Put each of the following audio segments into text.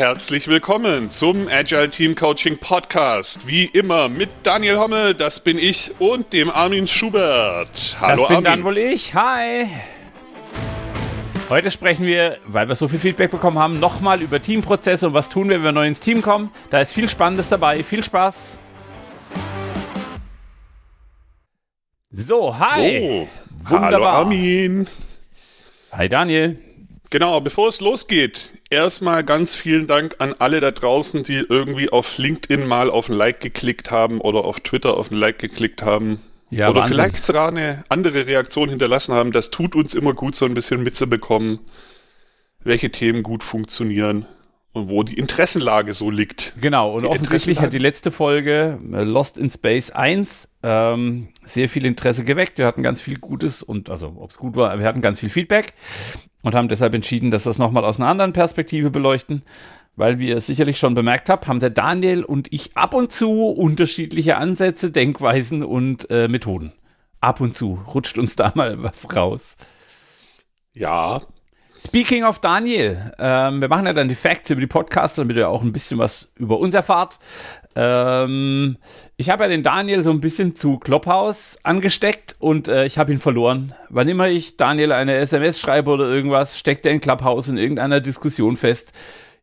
Herzlich willkommen zum Agile Team Coaching Podcast. Wie immer mit Daniel Homme, das bin ich, und dem Armin Schubert. Hallo das bin Armin. dann wohl ich. Hi. Heute sprechen wir, weil wir so viel Feedback bekommen haben, nochmal über Teamprozesse und was tun wir, wenn wir neu ins Team kommen. Da ist viel Spannendes dabei. Viel Spaß. So, hi. So, Wunderbar. Hallo Armin. Hi Daniel. Genau, bevor es losgeht, erstmal ganz vielen Dank an alle da draußen, die irgendwie auf LinkedIn mal auf ein Like geklickt haben oder auf Twitter auf ein Like geklickt haben. Ja, oder Wahnsinn. vielleicht sogar eine andere Reaktion hinterlassen haben. Das tut uns immer gut, so ein bisschen mitzubekommen, welche Themen gut funktionieren und wo die Interessenlage so liegt. Genau, und die offensichtlich hat die letzte Folge äh, Lost in Space 1 ähm, sehr viel Interesse geweckt. Wir hatten ganz viel Gutes und, also ob es gut war, wir hatten ganz viel Feedback und haben deshalb entschieden, dass wir es nochmal aus einer anderen Perspektive beleuchten. Weil wie ihr sicherlich schon bemerkt habt, haben der Daniel und ich ab und zu unterschiedliche Ansätze, Denkweisen und äh, Methoden. Ab und zu rutscht uns da mal was raus. Ja, Speaking of Daniel, ähm, wir machen ja dann die Facts über die Podcasts, damit ihr auch ein bisschen was über uns erfahrt. Ähm, ich habe ja den Daniel so ein bisschen zu Clubhouse angesteckt und äh, ich habe ihn verloren. Wann immer ich Daniel eine SMS schreibe oder irgendwas, steckt er in Clubhouse in irgendeiner Diskussion fest.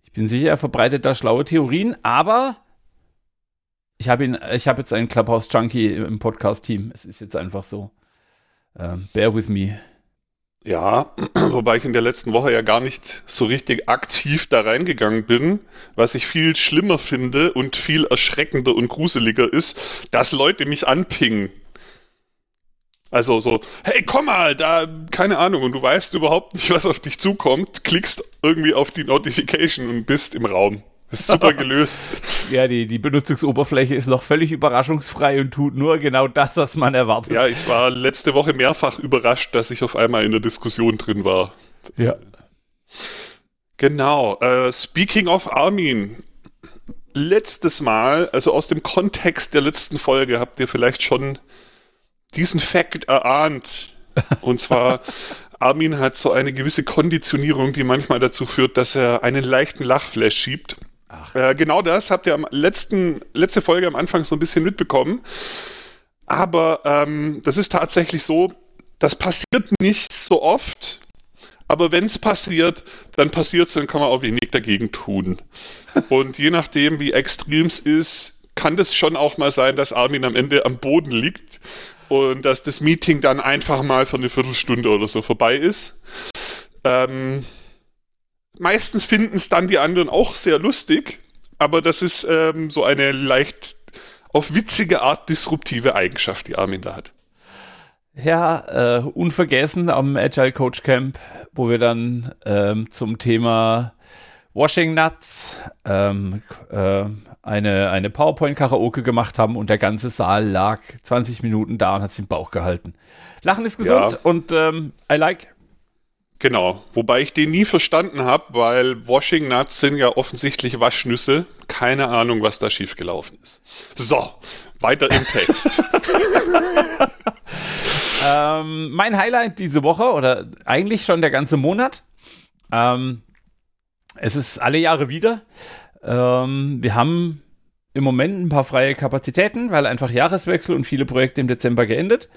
Ich bin sicher, er verbreitet da schlaue Theorien, aber ich habe ihn, ich habe jetzt einen Clubhouse-Junkie im Podcast-Team. Es ist jetzt einfach so. Ähm, bear with me. Ja, wobei ich in der letzten Woche ja gar nicht so richtig aktiv da reingegangen bin. Was ich viel schlimmer finde und viel erschreckender und gruseliger ist, dass Leute mich anpingen. Also so, hey, komm mal, da, keine Ahnung, und du weißt überhaupt nicht, was auf dich zukommt, klickst irgendwie auf die Notification und bist im Raum. Ist super gelöst. ja, die, die Benutzungsoberfläche ist noch völlig überraschungsfrei und tut nur genau das, was man erwartet. Ja, ich war letzte Woche mehrfach überrascht, dass ich auf einmal in der Diskussion drin war. Ja. Genau. Äh, speaking of Armin. Letztes Mal, also aus dem Kontext der letzten Folge, habt ihr vielleicht schon diesen Fakt erahnt. Und zwar, Armin hat so eine gewisse Konditionierung, die manchmal dazu führt, dass er einen leichten Lachflash schiebt. Äh, genau das habt ihr am letzten, letzte Folge am Anfang so ein bisschen mitbekommen. Aber ähm, das ist tatsächlich so, das passiert nicht so oft. Aber wenn es passiert, dann passiert es, dann kann man auch wenig dagegen tun. Und je nachdem, wie extrem es ist, kann das schon auch mal sein, dass Armin am Ende am Boden liegt und dass das Meeting dann einfach mal für eine Viertelstunde oder so vorbei ist. Ähm, meistens finden es dann die anderen auch sehr lustig, aber das ist ähm, so eine leicht auf witzige Art disruptive Eigenschaft, die Armin da hat. Ja, äh, unvergessen am Agile Coach Camp, wo wir dann ähm, zum Thema Washing Nuts ähm, äh, eine, eine PowerPoint-Karaoke gemacht haben und der ganze Saal lag 20 Minuten da und hat sich im Bauch gehalten. Lachen ist gesund ja. und ähm, I like. Genau, wobei ich den nie verstanden habe, weil Washing Nuts sind ja offensichtlich Waschnüsse. Keine Ahnung, was da schiefgelaufen ist. So, weiter im Text. ähm, mein Highlight diese Woche oder eigentlich schon der ganze Monat. Ähm, es ist alle Jahre wieder. Ähm, wir haben im Moment ein paar freie Kapazitäten, weil einfach Jahreswechsel und viele Projekte im Dezember geendet.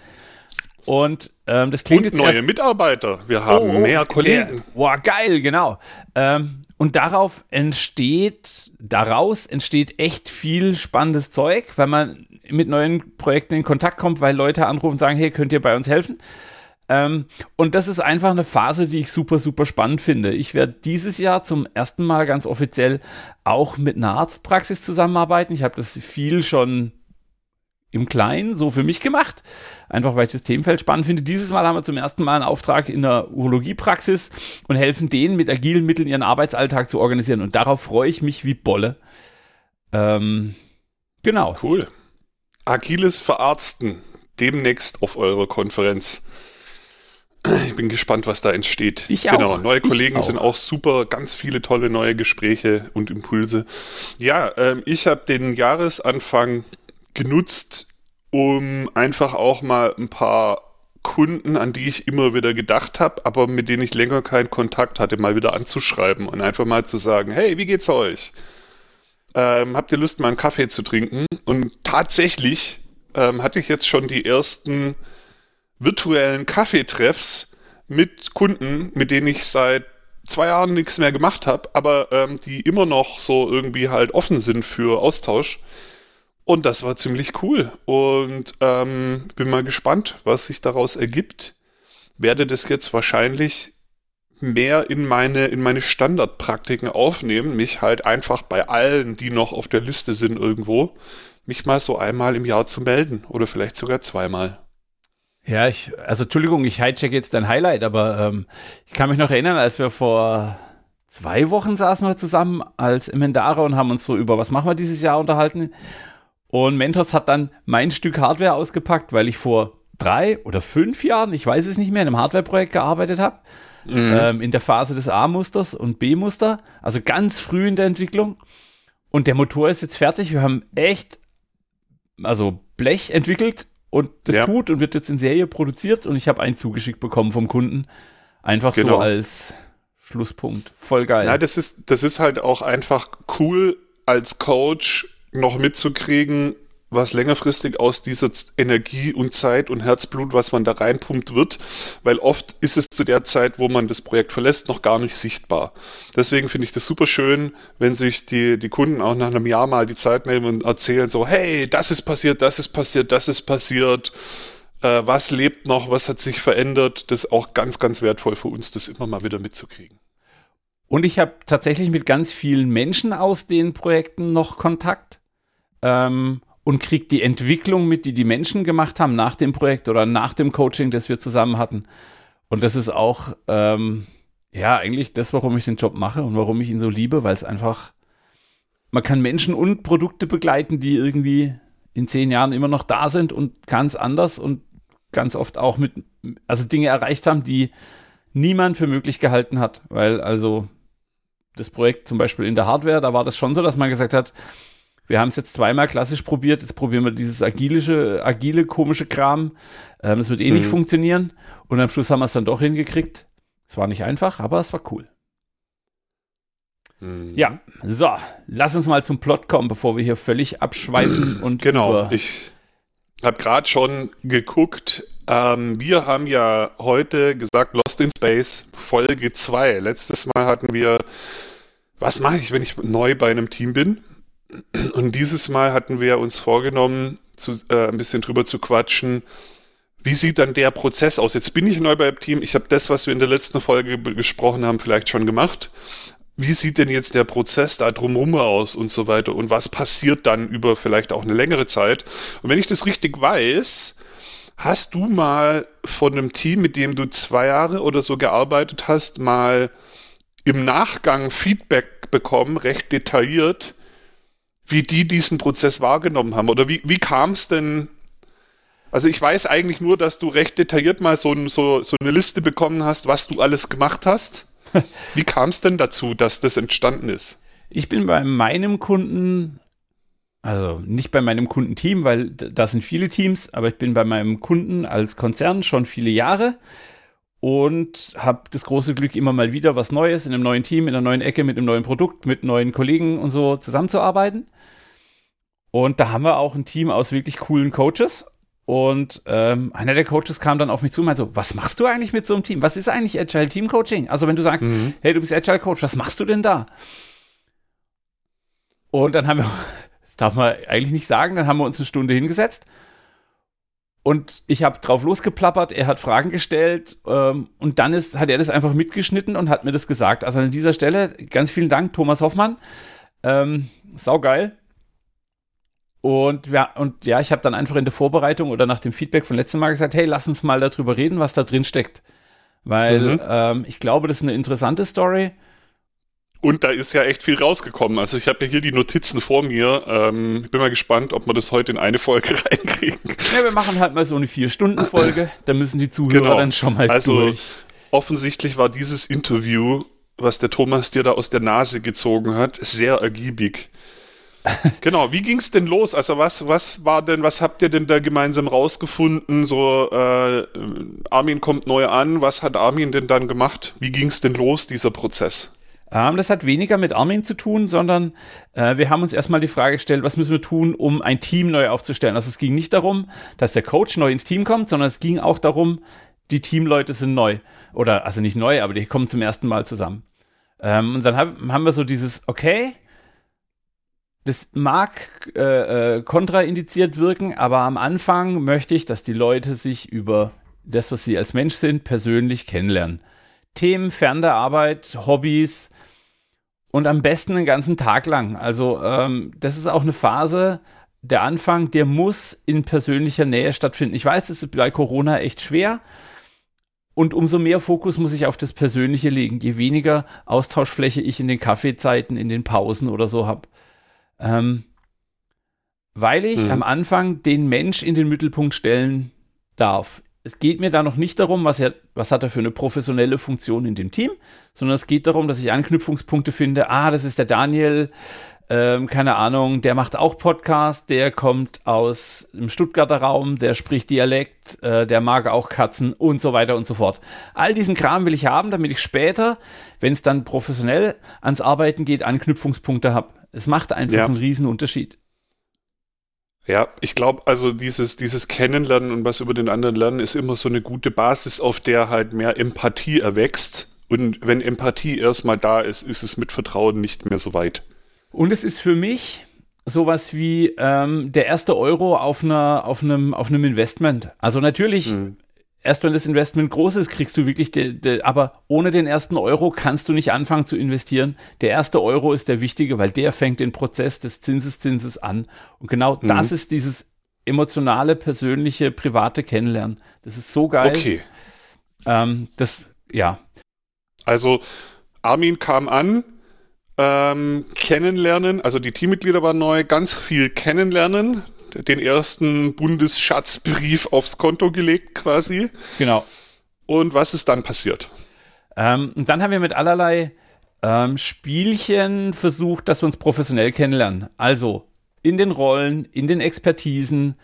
Und ähm, das klingt und jetzt neue erst Mitarbeiter. Wir haben oh, oh, mehr Kollegen. Der, boah, geil, genau. Ähm, und darauf entsteht, daraus entsteht echt viel spannendes Zeug, weil man mit neuen Projekten in Kontakt kommt, weil Leute anrufen und sagen, hey, könnt ihr bei uns helfen? Ähm, und das ist einfach eine Phase, die ich super, super spannend finde. Ich werde dieses Jahr zum ersten Mal ganz offiziell auch mit einer Arztpraxis zusammenarbeiten. Ich habe das viel schon im Kleinen so für mich gemacht, einfach weil ich das Themenfeld spannend finde. Dieses Mal haben wir zum ersten Mal einen Auftrag in der Urologiepraxis und helfen denen mit agilen Mitteln ihren Arbeitsalltag zu organisieren. Und darauf freue ich mich wie Bolle. Ähm, genau. Cool. Agiles Verarzten demnächst auf eurer Konferenz. Ich bin gespannt, was da entsteht. Ich genau, auch. neue Kollegen auch. sind auch super, ganz viele tolle neue Gespräche und Impulse. Ja, ähm, ich habe den Jahresanfang genutzt, um einfach auch mal ein paar Kunden, an die ich immer wieder gedacht habe, aber mit denen ich länger keinen Kontakt hatte, mal wieder anzuschreiben und einfach mal zu sagen, hey, wie geht's euch? Ähm, habt ihr Lust, mal einen Kaffee zu trinken? Und tatsächlich ähm, hatte ich jetzt schon die ersten virtuellen Kaffeetreffs mit Kunden, mit denen ich seit zwei Jahren nichts mehr gemacht habe, aber ähm, die immer noch so irgendwie halt offen sind für Austausch. Und das war ziemlich cool. Und ähm, bin mal gespannt, was sich daraus ergibt. Werde das jetzt wahrscheinlich mehr in meine, in meine Standardpraktiken aufnehmen, mich halt einfach bei allen, die noch auf der Liste sind irgendwo, mich mal so einmal im Jahr zu melden oder vielleicht sogar zweimal. Ja, ich, also Entschuldigung, ich hijack jetzt dein Highlight, aber ähm, ich kann mich noch erinnern, als wir vor zwei Wochen saßen wir zusammen als Emendare und haben uns so über was machen wir dieses Jahr unterhalten. Und Mentos hat dann mein Stück Hardware ausgepackt, weil ich vor drei oder fünf Jahren, ich weiß es nicht mehr, in einem Hardware-Projekt gearbeitet habe. Mhm. Ähm, in der Phase des A-Musters und B-Muster, also ganz früh in der Entwicklung. Und der Motor ist jetzt fertig. Wir haben echt, also Blech entwickelt und das ja. tut und wird jetzt in Serie produziert und ich habe einen zugeschickt bekommen vom Kunden. Einfach genau. so als Schlusspunkt. Voll geil. Ja, das ist, das ist halt auch einfach cool als Coach noch mitzukriegen, was längerfristig aus dieser Energie und Zeit und Herzblut, was man da reinpumpt, wird, weil oft ist es zu der Zeit, wo man das Projekt verlässt, noch gar nicht sichtbar. Deswegen finde ich das super schön, wenn sich die, die Kunden auch nach einem Jahr mal die Zeit nehmen und erzählen so, hey, das ist passiert, das ist passiert, das ist passiert, äh, was lebt noch, was hat sich verändert. Das ist auch ganz, ganz wertvoll für uns, das immer mal wieder mitzukriegen. Und ich habe tatsächlich mit ganz vielen Menschen aus den Projekten noch Kontakt. Ähm, und kriegt die Entwicklung mit, die die Menschen gemacht haben nach dem Projekt oder nach dem Coaching, das wir zusammen hatten. Und das ist auch, ähm, ja, eigentlich das, warum ich den Job mache und warum ich ihn so liebe, weil es einfach, man kann Menschen und Produkte begleiten, die irgendwie in zehn Jahren immer noch da sind und ganz anders und ganz oft auch mit, also Dinge erreicht haben, die niemand für möglich gehalten hat. Weil also das Projekt zum Beispiel in der Hardware, da war das schon so, dass man gesagt hat, wir haben es jetzt zweimal klassisch probiert, jetzt probieren wir dieses agilische, agile, komische Kram. Ähm, das wird eh mhm. nicht funktionieren. Und am Schluss haben wir es dann doch hingekriegt. Es war nicht einfach, aber es war cool. Mhm. Ja, so, lass uns mal zum Plot kommen, bevor wir hier völlig abschweifen und. Genau, ich habe gerade schon geguckt. Ähm, wir haben ja heute gesagt, Lost in Space Folge 2. Letztes Mal hatten wir, was mache ich, wenn ich neu bei einem Team bin? Und dieses Mal hatten wir uns vorgenommen, zu, äh, ein bisschen drüber zu quatschen. Wie sieht dann der Prozess aus? Jetzt bin ich neu beim Team. Ich habe das, was wir in der letzten Folge gesprochen haben, vielleicht schon gemacht. Wie sieht denn jetzt der Prozess da drumherum aus und so weiter? Und was passiert dann über vielleicht auch eine längere Zeit? Und wenn ich das richtig weiß, hast du mal von einem Team, mit dem du zwei Jahre oder so gearbeitet hast, mal im Nachgang Feedback bekommen, recht detailliert, wie die diesen Prozess wahrgenommen haben. Oder wie, wie kam es denn? Also ich weiß eigentlich nur, dass du recht detailliert mal so, so, so eine Liste bekommen hast, was du alles gemacht hast. Wie kam es denn dazu, dass das entstanden ist? Ich bin bei meinem Kunden, also nicht bei meinem Kundenteam, weil da sind viele Teams, aber ich bin bei meinem Kunden als Konzern schon viele Jahre und habe das große Glück, immer mal wieder was Neues in einem neuen Team, in einer neuen Ecke, mit einem neuen Produkt, mit neuen Kollegen und so zusammenzuarbeiten. Und da haben wir auch ein Team aus wirklich coolen Coaches. Und ähm, einer der Coaches kam dann auf mich zu und meinte so, was machst du eigentlich mit so einem Team? Was ist eigentlich Agile Team Coaching? Also wenn du sagst, mhm. hey, du bist Agile Coach, was machst du denn da? Und dann haben wir, das darf man eigentlich nicht sagen, dann haben wir uns eine Stunde hingesetzt und ich habe drauf losgeplappert, er hat Fragen gestellt ähm, und dann ist, hat er das einfach mitgeschnitten und hat mir das gesagt. Also an dieser Stelle ganz vielen Dank, Thomas Hoffmann. Ähm, saugeil. Und ja, und ja, ich habe dann einfach in der Vorbereitung oder nach dem Feedback von letztem Mal gesagt, hey, lass uns mal darüber reden, was da drin steckt. Weil mhm. ähm, ich glaube, das ist eine interessante Story. Und da ist ja echt viel rausgekommen. Also ich habe ja hier die Notizen vor mir. Ähm, ich bin mal gespannt, ob wir das heute in eine Folge reinkriegen. Ja, wir machen halt mal so eine Vier-Stunden-Folge. Da müssen die Zuhörer genau. dann schon mal also, durch. Offensichtlich war dieses Interview, was der Thomas dir da aus der Nase gezogen hat, sehr ergiebig. genau, wie ging es denn los? Also was, was war denn, was habt ihr denn da gemeinsam rausgefunden? So, äh, Armin kommt neu an, was hat Armin denn dann gemacht? Wie ging es denn los, dieser Prozess? Ähm, das hat weniger mit Armin zu tun, sondern äh, wir haben uns erstmal die Frage gestellt, was müssen wir tun, um ein Team neu aufzustellen. Also es ging nicht darum, dass der Coach neu ins Team kommt, sondern es ging auch darum, die Teamleute sind neu. Oder, also nicht neu, aber die kommen zum ersten Mal zusammen. Ähm, und dann hab, haben wir so dieses, okay, das mag äh, äh, kontraindiziert wirken, aber am Anfang möchte ich, dass die Leute sich über das, was sie als Mensch sind, persönlich kennenlernen. Themen fern der Arbeit, Hobbys und am besten den ganzen Tag lang. Also ähm, das ist auch eine Phase, der Anfang, der muss in persönlicher Nähe stattfinden. Ich weiß, es ist bei Corona echt schwer. Und umso mehr Fokus muss ich auf das Persönliche legen, je weniger Austauschfläche ich in den Kaffeezeiten, in den Pausen oder so habe. Ähm, weil ich mhm. am Anfang den Mensch in den Mittelpunkt stellen darf. Es geht mir da noch nicht darum, was, er, was hat er für eine professionelle Funktion in dem Team, sondern es geht darum, dass ich Anknüpfungspunkte finde. Ah, das ist der Daniel, ähm, keine Ahnung, der macht auch Podcast, der kommt aus dem Stuttgarter Raum, der spricht Dialekt, äh, der mag auch Katzen und so weiter und so fort. All diesen Kram will ich haben, damit ich später, wenn es dann professionell ans Arbeiten geht, Anknüpfungspunkte habe. Es macht einfach ja. einen riesen Unterschied. Ja, ich glaube, also dieses, dieses Kennenlernen und was über den anderen lernen ist immer so eine gute Basis, auf der halt mehr Empathie erwächst. Und wenn Empathie erstmal da ist, ist es mit Vertrauen nicht mehr so weit. Und es ist für mich sowas wie ähm, der erste Euro auf, einer, auf, einem, auf einem Investment. Also natürlich, mhm. Erst wenn das Investment groß ist, kriegst du wirklich, de, de, aber ohne den ersten Euro kannst du nicht anfangen zu investieren. Der erste Euro ist der wichtige, weil der fängt den Prozess des Zinseszinses an. Und genau mhm. das ist dieses emotionale, persönliche, private Kennenlernen. Das ist so geil. Okay. Ähm, das, ja. Also Armin kam an, ähm, kennenlernen, also die Teammitglieder waren neu, ganz viel kennenlernen, den ersten Bundesschatzbrief aufs Konto gelegt quasi. Genau. Und was ist dann passiert? Ähm, und dann haben wir mit allerlei ähm, Spielchen versucht, dass wir uns professionell kennenlernen. Also in den Rollen, in den Expertisen.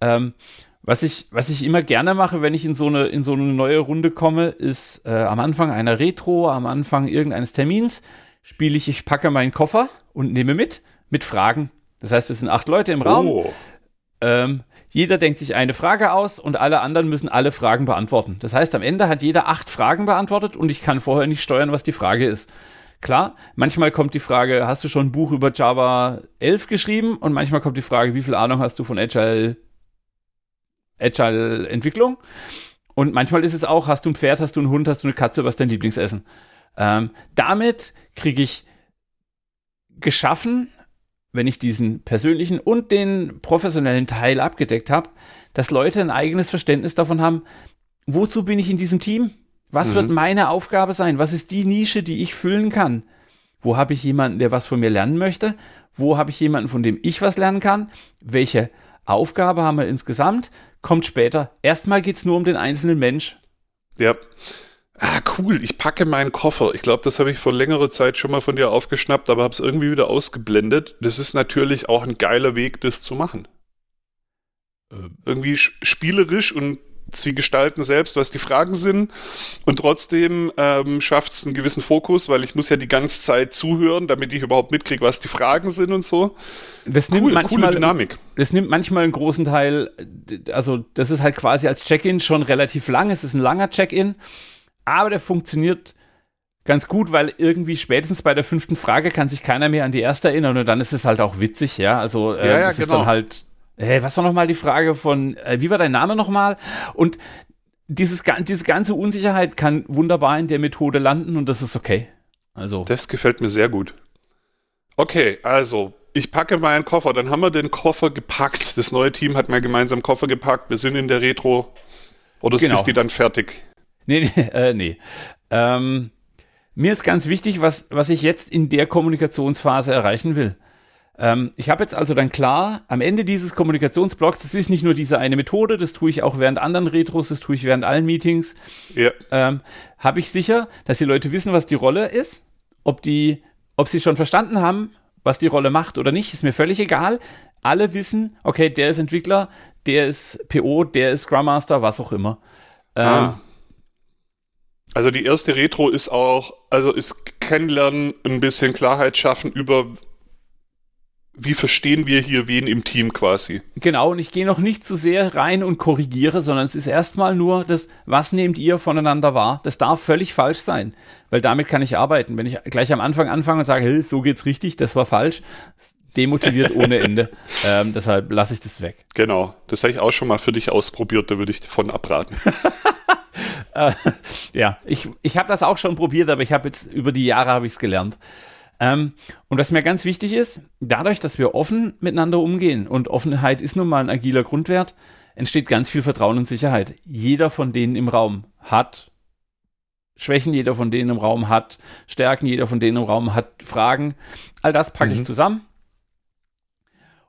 Ähm, was ich, was ich immer gerne mache, wenn ich in so eine, in so eine neue Runde komme, ist äh, am Anfang einer Retro, am Anfang irgendeines Termins, spiele ich, ich packe meinen Koffer und nehme mit, mit Fragen. Das heißt, wir sind acht Leute im Raum. Oh. Ähm, jeder denkt sich eine Frage aus und alle anderen müssen alle Fragen beantworten. Das heißt, am Ende hat jeder acht Fragen beantwortet und ich kann vorher nicht steuern, was die Frage ist. Klar, manchmal kommt die Frage, hast du schon ein Buch über Java 11 geschrieben? Und manchmal kommt die Frage, wie viel Ahnung hast du von Agile, Agile Entwicklung? Und manchmal ist es auch, hast du ein Pferd, hast du einen Hund, hast du eine Katze, was ist dein Lieblingsessen? Ähm, damit kriege ich geschaffen, wenn ich diesen persönlichen und den professionellen Teil abgedeckt habe, dass Leute ein eigenes Verständnis davon haben, wozu bin ich in diesem Team? Was mhm. wird meine Aufgabe sein? Was ist die Nische, die ich füllen kann? Wo habe ich jemanden, der was von mir lernen möchte? Wo habe ich jemanden, von dem ich was lernen kann? Welche Aufgabe haben wir insgesamt? Kommt später. Erstmal geht es nur um den einzelnen Mensch. Ja. Ah, cool, ich packe meinen Koffer. Ich glaube, das habe ich vor längerer Zeit schon mal von dir aufgeschnappt, aber habe es irgendwie wieder ausgeblendet. Das ist natürlich auch ein geiler Weg, das zu machen. Ähm. Irgendwie spielerisch und sie gestalten selbst, was die Fragen sind und trotzdem ähm, schafft es einen gewissen Fokus, weil ich muss ja die ganze Zeit zuhören, damit ich überhaupt mitkriege, was die Fragen sind und so. Das nimmt cool, manchmal, coole Dynamik. Das nimmt manchmal einen großen Teil, also das ist halt quasi als Check-in schon relativ lang, es ist ein langer Check-in aber der funktioniert ganz gut, weil irgendwie spätestens bei der fünften Frage kann sich keiner mehr an die erste erinnern und dann ist es halt auch witzig, ja. Also äh, ja, ja, es genau. ist dann halt, hey, was war nochmal die Frage von, äh, wie war dein Name nochmal? Und dieses, diese ganze Unsicherheit kann wunderbar in der Methode landen und das ist okay. Also. Das gefällt mir sehr gut. Okay, also ich packe meinen Koffer, dann haben wir den Koffer gepackt. Das neue Team hat mal gemeinsam Koffer gepackt. Wir sind in der Retro. Oder genau. ist die dann fertig? Nee, nee, äh, nee. Ähm, mir ist ganz wichtig, was, was ich jetzt in der Kommunikationsphase erreichen will. Ähm, ich habe jetzt also dann klar, am Ende dieses Kommunikationsblocks, das ist nicht nur diese eine Methode, das tue ich auch während anderen Retros, das tue ich während allen Meetings, ja. ähm, habe ich sicher, dass die Leute wissen, was die Rolle ist, ob die, ob sie schon verstanden haben, was die Rolle macht oder nicht, ist mir völlig egal. Alle wissen, okay, der ist Entwickler, der ist PO, der ist Scrum Master, was auch immer. Ähm, ah. Also die erste Retro ist auch, also ist kennenlernen, ein bisschen Klarheit schaffen über, wie verstehen wir hier wen im Team quasi. Genau, und ich gehe noch nicht zu sehr rein und korrigiere, sondern es ist erstmal nur das, was nehmt ihr voneinander wahr? Das darf völlig falsch sein, weil damit kann ich arbeiten. Wenn ich gleich am Anfang anfange und sage, hey, so geht's richtig, das war falsch, demotiviert ohne Ende. Ähm, deshalb lasse ich das weg. Genau, das habe ich auch schon mal für dich ausprobiert, da würde ich davon abraten. äh, ja, ich, ich habe das auch schon probiert, aber ich habe jetzt über die Jahre habe ich es gelernt. Ähm, und was mir ganz wichtig ist, dadurch, dass wir offen miteinander umgehen und Offenheit ist nun mal ein agiler Grundwert, entsteht ganz viel Vertrauen und Sicherheit. Jeder von denen im Raum hat Schwächen, jeder von denen im Raum hat Stärken, jeder von denen im Raum hat Fragen. All das packe mhm. ich zusammen.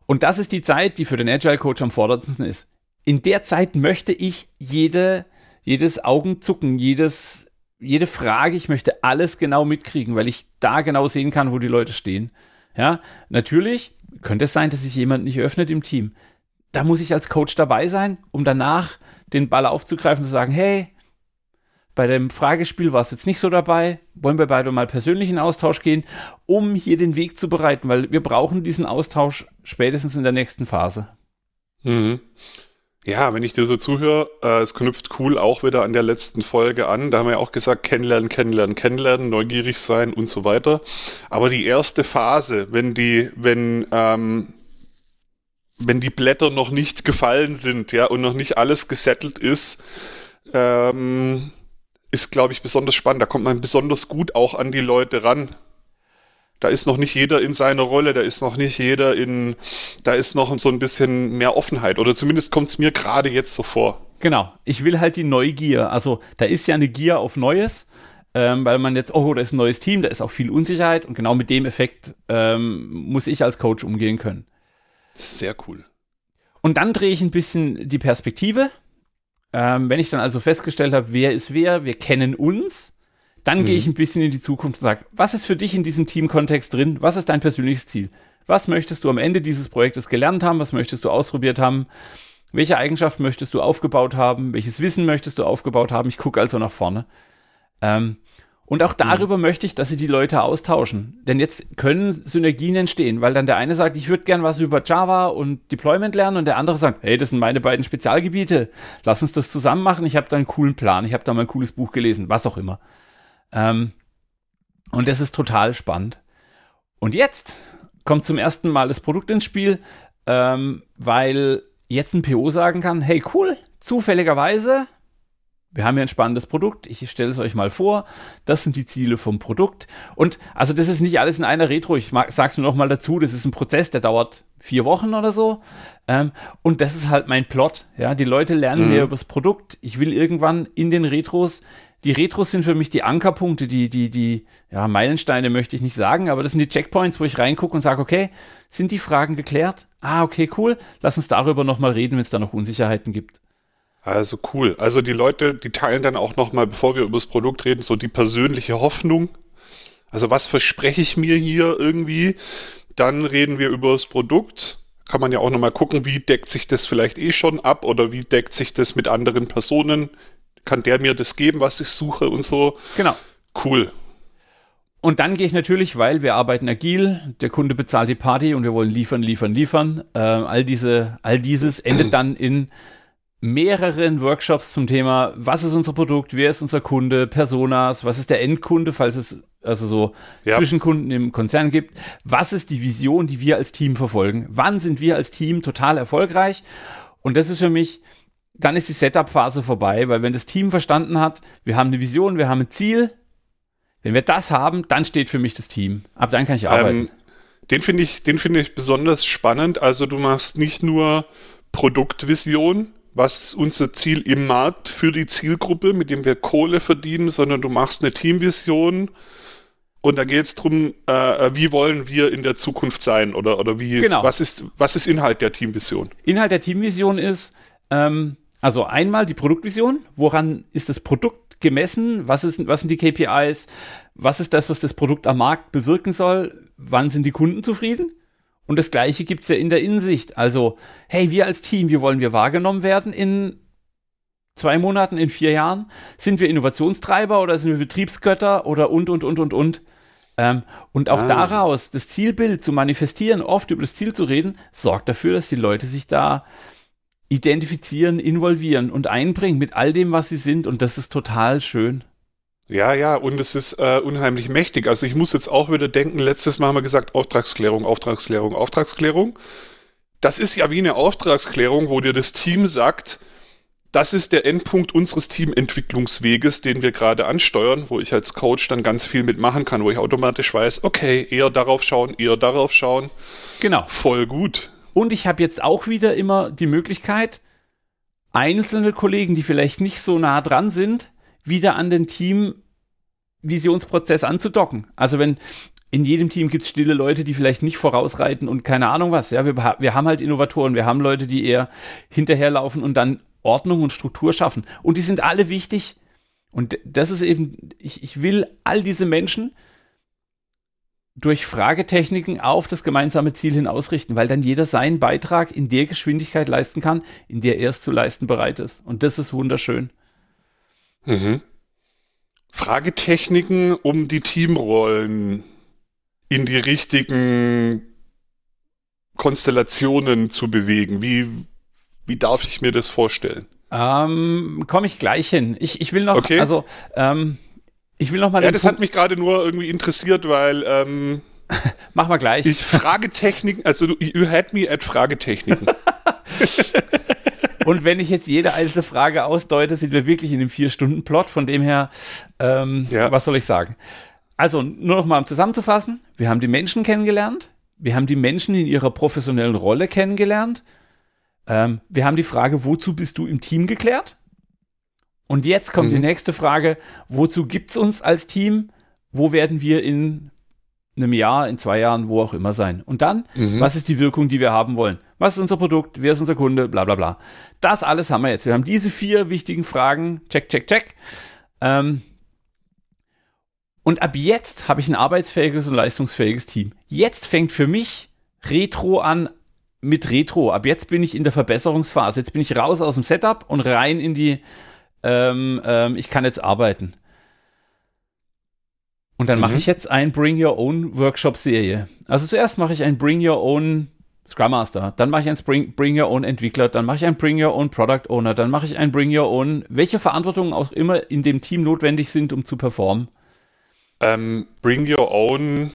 Und das ist die Zeit, die für den Agile Coach am vordersten ist. In der Zeit möchte ich jede, jedes Augenzucken, jedes jede Frage, ich möchte alles genau mitkriegen, weil ich da genau sehen kann, wo die Leute stehen. Ja, natürlich könnte es sein, dass sich jemand nicht öffnet im Team. Da muss ich als Coach dabei sein, um danach den Ball aufzugreifen und zu sagen, hey, bei dem Fragespiel war es jetzt nicht so dabei. Wollen wir beide mal persönlich in Austausch gehen, um hier den Weg zu bereiten, weil wir brauchen diesen Austausch spätestens in der nächsten Phase. Mhm. Ja, wenn ich dir so zuhöre, äh, es knüpft cool auch wieder an der letzten Folge an. Da haben wir ja auch gesagt, kennenlernen, kennenlernen, kennenlernen, neugierig sein und so weiter. Aber die erste Phase, wenn die, wenn, ähm, wenn die Blätter noch nicht gefallen sind, ja, und noch nicht alles gesettelt ist, ähm, ist, glaube ich, besonders spannend. Da kommt man besonders gut auch an die Leute ran da ist noch nicht jeder in seiner Rolle, da ist noch nicht jeder in, da ist noch so ein bisschen mehr Offenheit oder zumindest kommt es mir gerade jetzt so vor. Genau, ich will halt die Neugier, also da ist ja eine Gier auf Neues, ähm, weil man jetzt, oh, da ist ein neues Team, da ist auch viel Unsicherheit und genau mit dem Effekt ähm, muss ich als Coach umgehen können. Sehr cool. Und dann drehe ich ein bisschen die Perspektive. Ähm, wenn ich dann also festgestellt habe, wer ist wer, wir kennen uns, dann mhm. gehe ich ein bisschen in die Zukunft und sage, was ist für dich in diesem Teamkontext drin? Was ist dein persönliches Ziel? Was möchtest du am Ende dieses Projektes gelernt haben? Was möchtest du ausprobiert haben? Welche Eigenschaften möchtest du aufgebaut haben? Welches Wissen möchtest du aufgebaut haben? Ich gucke also nach vorne. Ähm, und auch darüber mhm. möchte ich, dass sie die Leute austauschen. Denn jetzt können Synergien entstehen, weil dann der eine sagt, ich würde gern was über Java und Deployment lernen und der andere sagt, hey, das sind meine beiden Spezialgebiete. Lass uns das zusammen machen. Ich habe da einen coolen Plan. Ich habe da mal ein cooles Buch gelesen, was auch immer. Ähm, und das ist total spannend. Und jetzt kommt zum ersten Mal das Produkt ins Spiel, ähm, weil jetzt ein PO sagen kann, hey cool, zufälligerweise, wir haben hier ein spannendes Produkt, ich stelle es euch mal vor, das sind die Ziele vom Produkt. Und also das ist nicht alles in einer Retro, ich sage es nur noch mal dazu, das ist ein Prozess, der dauert vier Wochen oder so. Ähm, und das ist halt mein Plot. Ja, die Leute lernen mhm. mehr über das Produkt. Ich will irgendwann in den Retros die Retros sind für mich die Ankerpunkte, die, die, die, ja, Meilensteine möchte ich nicht sagen, aber das sind die Checkpoints, wo ich reingucke und sage, okay, sind die Fragen geklärt? Ah, okay, cool. Lass uns darüber nochmal reden, wenn es da noch Unsicherheiten gibt. Also cool. Also die Leute, die teilen dann auch nochmal, bevor wir über das Produkt reden, so die persönliche Hoffnung. Also was verspreche ich mir hier irgendwie? Dann reden wir über das Produkt. Kann man ja auch nochmal gucken, wie deckt sich das vielleicht eh schon ab oder wie deckt sich das mit anderen Personen kann der mir das geben, was ich suche und so. Genau. Cool. Und dann gehe ich natürlich, weil wir arbeiten agil, der Kunde bezahlt die Party und wir wollen liefern, liefern, liefern. Äh, all, diese, all dieses endet dann in mehreren Workshops zum Thema, was ist unser Produkt, wer ist unser Kunde, Personas, was ist der Endkunde, falls es also so ja. Zwischenkunden im Konzern gibt, was ist die Vision, die wir als Team verfolgen, wann sind wir als Team total erfolgreich und das ist für mich dann ist die Setup-Phase vorbei, weil wenn das Team verstanden hat, wir haben eine Vision, wir haben ein Ziel, wenn wir das haben, dann steht für mich das Team. Ab dann kann ich arbeiten. Ähm, den finde ich, den finde ich besonders spannend. Also du machst nicht nur Produktvision, was ist unser Ziel im Markt für die Zielgruppe, mit dem wir Kohle verdienen, sondern du machst eine Teamvision. Und da geht es darum, äh, wie wollen wir in der Zukunft sein oder, oder wie, genau. was, ist, was ist Inhalt der Teamvision? Inhalt der Teamvision ist, ähm, also einmal die Produktvision, woran ist das Produkt gemessen? Was, ist, was sind die KPIs? Was ist das, was das Produkt am Markt bewirken soll? Wann sind die Kunden zufrieden? Und das Gleiche gibt es ja in der Insicht. Also, hey, wir als Team, wie wollen wir wahrgenommen werden in zwei Monaten, in vier Jahren? Sind wir Innovationstreiber oder sind wir Betriebsgötter oder und, und, und, und, und? Ähm, und auch ah. daraus das Zielbild zu manifestieren, oft über das Ziel zu reden, sorgt dafür, dass die Leute sich da identifizieren, involvieren und einbringen mit all dem, was sie sind. Und das ist total schön. Ja, ja, und es ist äh, unheimlich mächtig. Also ich muss jetzt auch wieder denken, letztes Mal haben wir gesagt, Auftragsklärung, Auftragsklärung, Auftragsklärung. Das ist ja wie eine Auftragsklärung, wo dir das Team sagt, das ist der Endpunkt unseres Teamentwicklungsweges, den wir gerade ansteuern, wo ich als Coach dann ganz viel mitmachen kann, wo ich automatisch weiß, okay, eher darauf schauen, eher darauf schauen. Genau. Voll gut. Und ich habe jetzt auch wieder immer die Möglichkeit, einzelne Kollegen, die vielleicht nicht so nah dran sind, wieder an den Team-Visionsprozess anzudocken. Also wenn in jedem Team gibt es stille Leute, die vielleicht nicht vorausreiten und keine Ahnung was. Ja, wir, wir haben halt Innovatoren, wir haben Leute, die eher hinterherlaufen und dann Ordnung und Struktur schaffen. Und die sind alle wichtig. Und das ist eben, ich, ich will all diese Menschen durch Fragetechniken auf das gemeinsame Ziel hin ausrichten, weil dann jeder seinen Beitrag in der Geschwindigkeit leisten kann, in der er es zu leisten bereit ist. Und das ist wunderschön. Mhm. Fragetechniken, um die Teamrollen in die richtigen Konstellationen zu bewegen. Wie, wie darf ich mir das vorstellen? Ähm, Komme ich gleich hin. Ich, ich will noch, okay. also, ähm, ich will noch mal. Ja, das Punkt hat mich gerade nur irgendwie interessiert, weil. Ähm, Mach mal gleich. Ich Fragetechniken, also du, you had me at Fragetechniken. Und wenn ich jetzt jede einzelne Frage ausdeute, sind wir wirklich in dem Vier-Stunden-Plot. Von dem her, ähm, ja. was soll ich sagen? Also, nur noch mal um zusammenzufassen: Wir haben die Menschen kennengelernt. Wir haben die Menschen in ihrer professionellen Rolle kennengelernt. Ähm, wir haben die Frage, wozu bist du im Team geklärt? Und jetzt kommt mhm. die nächste Frage, wozu gibt es uns als Team? Wo werden wir in einem Jahr, in zwei Jahren, wo auch immer sein? Und dann, mhm. was ist die Wirkung, die wir haben wollen? Was ist unser Produkt? Wer ist unser Kunde? Bla bla bla. Das alles haben wir jetzt. Wir haben diese vier wichtigen Fragen. Check, check, check. Ähm, und ab jetzt habe ich ein arbeitsfähiges und leistungsfähiges Team. Jetzt fängt für mich Retro an mit Retro. Ab jetzt bin ich in der Verbesserungsphase. Jetzt bin ich raus aus dem Setup und rein in die, ähm, ähm, ich kann jetzt arbeiten. Und dann mhm. mache ich jetzt ein Bring Your Own Workshop Serie. Also zuerst mache ich ein Bring Your Own Scrum Master, dann mache ich ein Bring, Bring Your Own Entwickler, dann mache ich ein Bring Your Own Product Owner, dann mache ich ein Bring Your Own, welche Verantwortungen auch immer in dem Team notwendig sind, um zu performen. Ähm, bring Your Own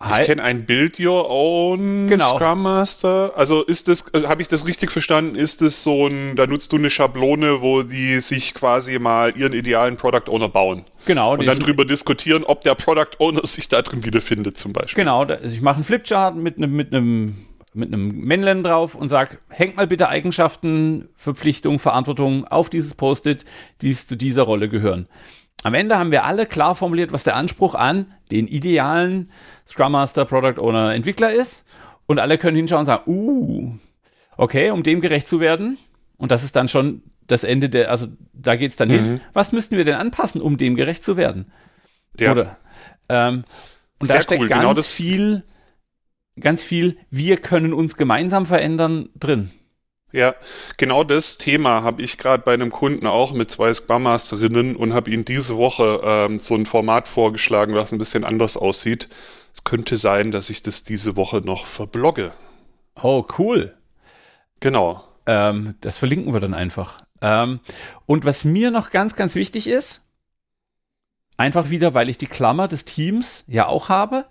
ich kenne ein Build Your Own genau. Scrum Master. Also ist das, also habe ich das richtig verstanden? Ist das so ein, da nutzt du eine Schablone, wo die sich quasi mal ihren idealen Product Owner bauen. Genau. Und dann drüber diskutieren, ob der Product Owner sich da drin wiederfindet, zum Beispiel. Genau. Also ich mache einen Flipchart mit einem, mit einem, mit einem Männlein drauf und sage, hängt mal bitte Eigenschaften, Verpflichtungen, Verantwortung auf dieses Post-it, die zu dieser Rolle gehören. Am Ende haben wir alle klar formuliert, was der Anspruch an den idealen Scrum Master, Product Owner, Entwickler ist. Und alle können hinschauen und sagen, uh, okay, um dem gerecht zu werden. Und das ist dann schon das Ende der, also da geht es dann mhm. hin. Was müssten wir denn anpassen, um dem gerecht zu werden? Ja. Oder? Ähm, und Sehr da steckt cool. ganz genau viel, ganz viel, wir können uns gemeinsam verändern drin. Ja, genau das Thema habe ich gerade bei einem Kunden auch mit zwei Scrum Masterinnen und habe ihnen diese Woche ähm, so ein Format vorgeschlagen, was ein bisschen anders aussieht. Es könnte sein, dass ich das diese Woche noch verblogge. Oh, cool. Genau. Ähm, das verlinken wir dann einfach. Ähm, und was mir noch ganz, ganz wichtig ist, einfach wieder, weil ich die Klammer des Teams ja auch habe,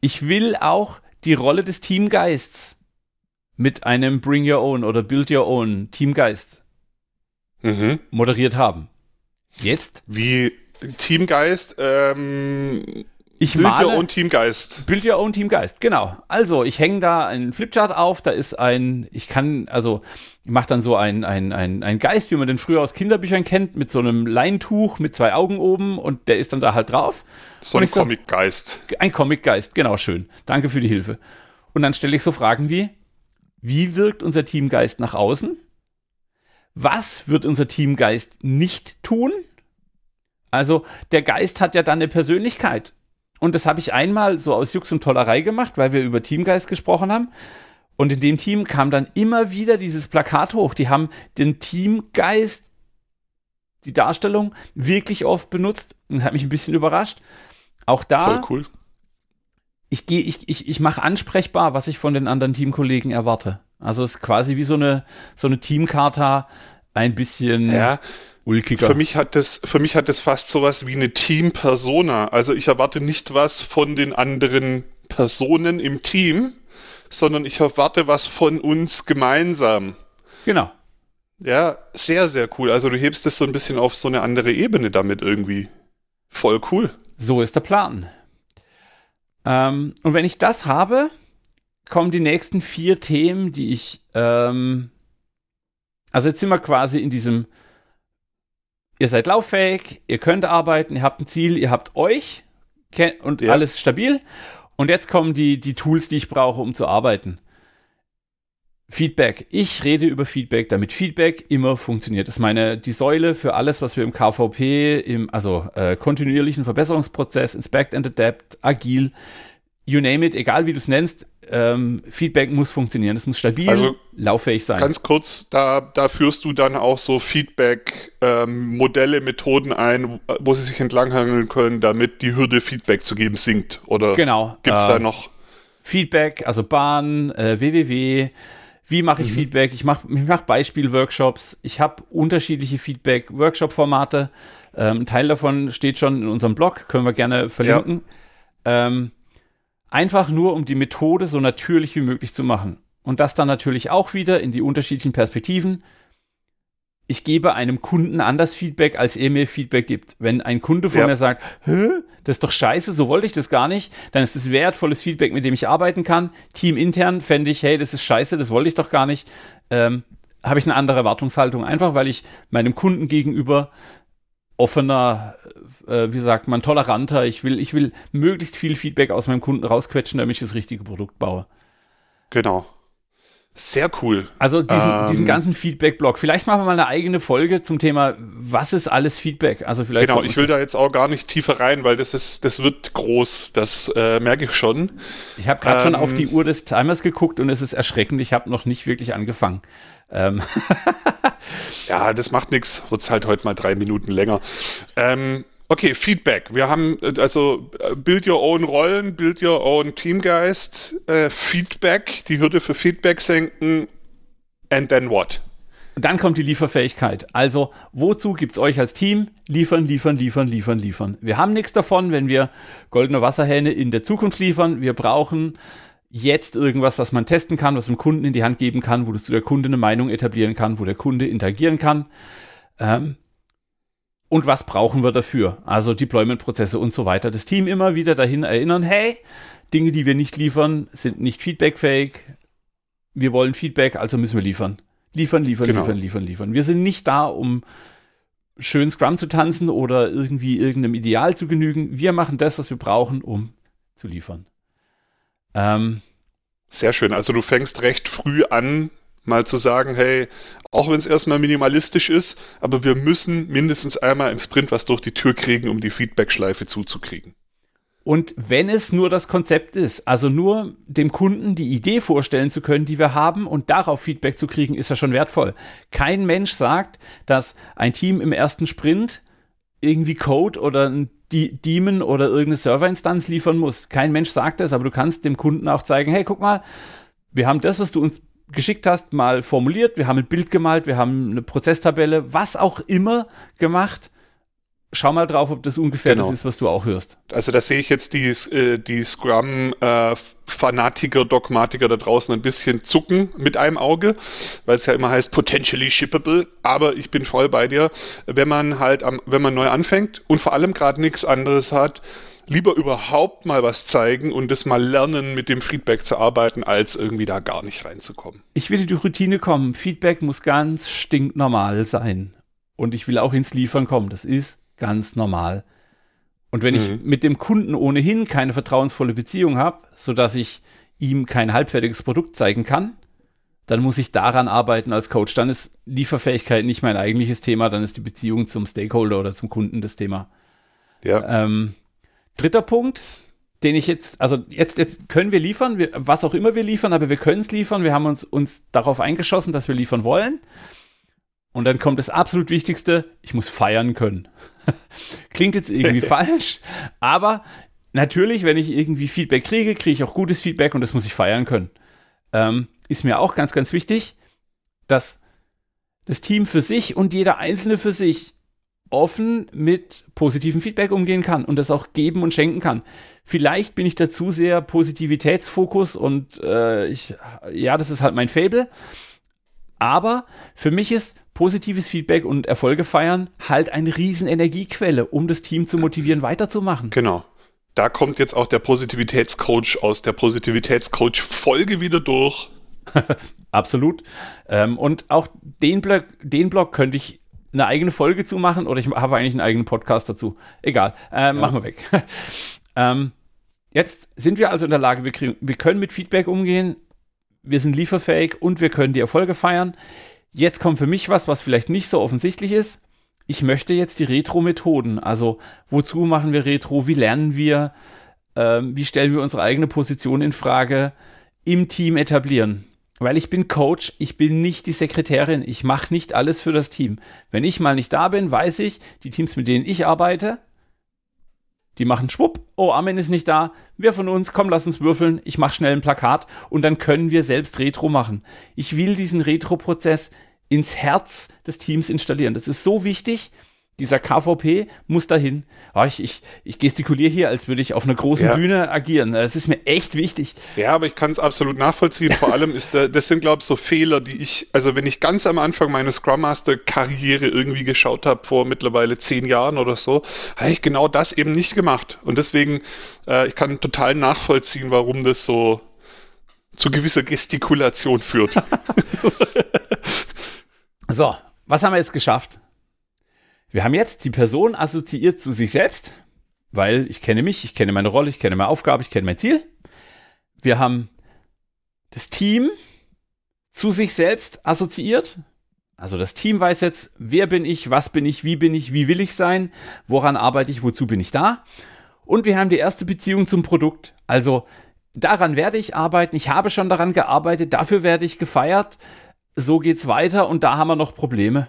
ich will auch die Rolle des Teamgeists mit einem Bring Your Own oder Build Your Own Teamgeist mhm. moderiert haben. Jetzt? Wie Teamgeist, ähm, ich Build male, Your Own Teamgeist. Build Your Own Teamgeist, genau. Also, ich hänge da einen Flipchart auf, da ist ein, ich kann, also, ich mache dann so ein, ein, ein, ein Geist, wie man den früher aus Kinderbüchern kennt, mit so einem Leintuch mit zwei Augen oben und der ist dann da halt drauf. So ein Comic-Geist. Ein Comic-Geist, genau, schön. Danke für die Hilfe. Und dann stelle ich so Fragen wie, wie wirkt unser Teamgeist nach außen? Was wird unser Teamgeist nicht tun? Also der Geist hat ja dann eine Persönlichkeit. Und das habe ich einmal so aus Jux und Tollerei gemacht, weil wir über Teamgeist gesprochen haben. Und in dem Team kam dann immer wieder dieses Plakat hoch. Die haben den Teamgeist, die Darstellung, wirklich oft benutzt und hat mich ein bisschen überrascht. Auch da. Cool. Ich gehe, ich, ich, ich mache ansprechbar, was ich von den anderen Teamkollegen erwarte. Also es ist quasi wie so eine, so eine Teamkarte, ein bisschen Ja, ulkiger. für mich hat das, für mich hat das fast sowas wie eine Team-Persona. Also ich erwarte nicht was von den anderen Personen im Team, sondern ich erwarte was von uns gemeinsam. Genau. Ja, sehr, sehr cool. Also du hebst es so ein bisschen auf so eine andere Ebene damit irgendwie. Voll cool. So ist der Plan. Ähm, und wenn ich das habe, kommen die nächsten vier Themen, die ich. Ähm, also jetzt sind wir quasi in diesem. Ihr seid lauffähig, ihr könnt arbeiten, ihr habt ein Ziel, ihr habt euch und Ja. alles stabil. Und jetzt kommen die, die Tools, die ich brauche, um zu arbeiten. Feedback. Ich rede über Feedback, damit Feedback immer funktioniert. Das ist meine, die Säule für alles, was wir im KVP, im, also äh, kontinuierlichen Verbesserungsprozess, Inspect and Adapt, agil, you name it, egal wie du es nennst, ähm, Feedback muss funktionieren. Es muss stabil, Also, lauffähig sein. Ganz kurz, da, da führst du dann auch so Feedback-Modelle, Methoden ein, wo sie sich entlanghangeln können, damit die Hürde, Feedback zu geben, sinkt. Oder Genau. gibt es äh, da noch? Feedback, also Bahn, äh, www. Wie mache ich Feedback? Ich mache ich mach Beispiel-Workshops. Ich habe unterschiedliche Feedback-Workshop-Formate. Ähm, ein Teil davon steht schon in unserem Blog, können wir gerne verlinken. Ähm, einfach nur, um die Methode so natürlich wie möglich zu machen. Und das dann natürlich auch wieder in die unterschiedlichen Perspektiven. Ich gebe einem Kunden anders Feedback, als er mir Feedback gibt. Wenn ein Kunde von Ja. mir sagt, Hä, das ist doch scheiße, so wollte ich das gar nicht, dann ist es wertvolles Feedback, mit dem ich arbeiten kann. Teamintern fände ich, hey, das ist scheiße, das wollte ich doch gar nicht. Ähm, Habe ich eine andere Erwartungshaltung, einfach weil ich meinem Kunden gegenüber offener, äh, wie sagt man, toleranter, ich will, ich will möglichst viel Feedback aus meinem Kunden rausquetschen, damit ich das richtige Produkt baue. Genau. Sehr cool. Also diesen, Ähm. diesen ganzen Feedback-Blog. Vielleicht machen wir mal eine eigene Folge zum Thema, was ist alles Feedback? Also vielleicht Genau, ich will da jetzt auch gar nicht tiefer rein, weil das ist, das wird groß, das äh, merke ich schon. Ich habe gerade schon Ähm, auf die Uhr des Timers geguckt und es ist erschreckend. Ich habe noch nicht wirklich angefangen. Ähm, Ja, das macht nichts, wird halt heute mal drei Minuten länger. Ähm, okay, Feedback. Wir haben äh, also äh, Build Your Own Rollen, Build Your Own Teamgeist, äh, Feedback, die Hürde für Feedback senken, and then what? dann kommt die Lieferfähigkeit. Also, wozu gibt's euch als Team? Liefern, liefern, liefern, liefern, liefern. Wir haben nichts davon, wenn wir goldene Wasserhähne in der Zukunft liefern. Wir brauchen jetzt irgendwas, was man testen kann, was dem Kunden in die Hand geben kann, wo du zu der Kunde eine Meinung etablieren kann, wo der Kunde interagieren kann. Ähm, und was brauchen wir dafür? Also Deployment-Prozesse und so weiter. Das Team immer wieder dahin erinnern, hey, Dinge, die wir nicht liefern, sind nicht feedbackfähig. Wir wollen Feedback, also müssen wir liefern. Liefern, liefern, Genau. liefern, liefern, liefern. Wir sind nicht da, um schön Scrum zu tanzen oder irgendwie irgendeinem Ideal zu genügen. Wir machen das, was wir brauchen, um zu liefern. Ähm, Sehr schön. Also du fängst recht früh an, mal zu sagen, hey, auch wenn es erstmal minimalistisch ist, aber wir müssen mindestens einmal im Sprint was durch die Tür kriegen, um die Feedback-Schleife zuzukriegen. Und wenn es nur das Konzept ist, also nur dem Kunden die Idee vorstellen zu können, die wir haben und darauf Feedback zu kriegen, ist ja schon wertvoll. Kein Mensch sagt, dass ein Team im ersten Sprint irgendwie Code oder ein D Daemon oder irgendeine Serverinstanz liefern muss. Kein Mensch sagt das, aber du kannst dem Kunden auch zeigen, hey, guck mal, wir haben das, was du uns geschickt hast, mal formuliert, wir haben ein Bild gemalt, wir haben eine Prozesstabelle, was auch immer gemacht. Schau mal drauf, ob das ungefähr Genau. das ist, was du auch hörst. Also da sehe ich jetzt die, äh, die Scrum-Fanatiker, Dogmatiker da draußen ein bisschen zucken mit einem Auge, weil es ja immer heißt potentially shippable, aber ich bin voll bei dir. Wenn man halt, am, wenn man neu anfängt und vor allem gerade nichts anderes hat, lieber überhaupt mal was zeigen und das mal lernen, mit dem Feedback zu arbeiten, als irgendwie da gar nicht reinzukommen. Ich will in die Routine kommen. Feedback muss ganz stinknormal sein. Und ich will auch ins Liefern kommen. Das ist ganz normal. Und wenn ich mit dem Kunden ohnehin keine vertrauensvolle Beziehung habe, sodass ich ihm kein halbfertiges Produkt zeigen kann, dann muss ich daran arbeiten als Coach. Dann ist Lieferfähigkeit nicht mein eigentliches Thema, dann ist die Beziehung zum Stakeholder oder zum Kunden das Thema. Ja. Ähm, dritter Punkt, den ich jetzt, also jetzt, jetzt können wir liefern, wir, was auch immer wir liefern, aber wir können es liefern. Wir haben uns, uns darauf eingeschossen, dass wir liefern wollen. Und dann kommt das absolut Wichtigste, ich muss feiern können. Klingt jetzt irgendwie falsch, aber natürlich, wenn ich irgendwie Feedback kriege, kriege ich auch gutes Feedback und das muss ich feiern können. Ähm, ist mir auch ganz, ganz wichtig, dass das Team für sich und jeder Einzelne für sich offen mit positivem Feedback umgehen kann und das auch geben und schenken kann. Vielleicht bin ich dazu sehr Positivitätsfokus und äh, ich, ja, das ist halt mein Fable. Aber für mich ist positives Feedback und Erfolge feiern halt eine riesen Energiequelle, um das Team zu motivieren, weiterzumachen. Genau. Da kommt jetzt auch der Positivitätscoach aus der Positivitätscoach-Folge wieder durch. Absolut. Ähm, und auch den Blog, den Blog könnte ich eine eigene Folge zu machen oder ich habe eigentlich einen eigenen Podcast dazu. Egal, äh, ja. machen wir weg. ähm, jetzt sind wir also in der Lage, wir, kriegen, wir können mit Feedback umgehen, wir sind lieferfähig und wir können die Erfolge feiern. Jetzt kommt für mich was, was vielleicht nicht so offensichtlich ist. Ich möchte jetzt die Retro-Methoden. Also, wozu machen wir Retro? Wie lernen wir? Ähm, wie stellen wir unsere eigene Position in Frage im Team etablieren? Weil ich bin Coach, ich bin nicht die Sekretärin, ich mache nicht alles für das Team. Wenn ich mal nicht da bin, weiß ich, die Teams, mit denen ich arbeite, die machen schwupp, oh, Armin ist nicht da, wer von uns, komm, lass uns würfeln, ich mache schnell ein Plakat und dann können wir selbst Retro machen. Ich will diesen Retro-Prozess ins Herz des Teams installieren. Das ist so wichtig. Dieser KVP muss dahin. Oh, ich, ich, ich gestikuliere hier, als würde ich auf einer großen ja. Bühne agieren. Das ist mir echt wichtig. Ja, aber ich kann es absolut nachvollziehen. Vor allem ist da, das sind, glaube ich, so Fehler, die ich, also wenn ich ganz am Anfang meiner Scrum Master-Karriere irgendwie geschaut habe, vor mittlerweile zehn Jahren oder so, habe ich genau das eben nicht gemacht. Und deswegen, äh, ich kann total nachvollziehen, warum das so zu gewisser Gestikulation führt. So, was haben wir jetzt geschafft? Wir haben jetzt die Person assoziiert zu sich selbst, weil ich kenne mich, ich kenne meine Rolle, ich kenne meine Aufgabe, ich kenne mein Ziel. Wir haben das Team zu sich selbst assoziiert. Also das Team weiß jetzt, wer bin ich, was bin ich, wie bin ich, wie will ich sein, woran arbeite ich, wozu bin ich da. Und wir haben die erste Beziehung zum Produkt. Also daran werde ich arbeiten, ich habe schon daran gearbeitet, dafür werde ich gefeiert so geht's weiter und da haben wir noch Probleme.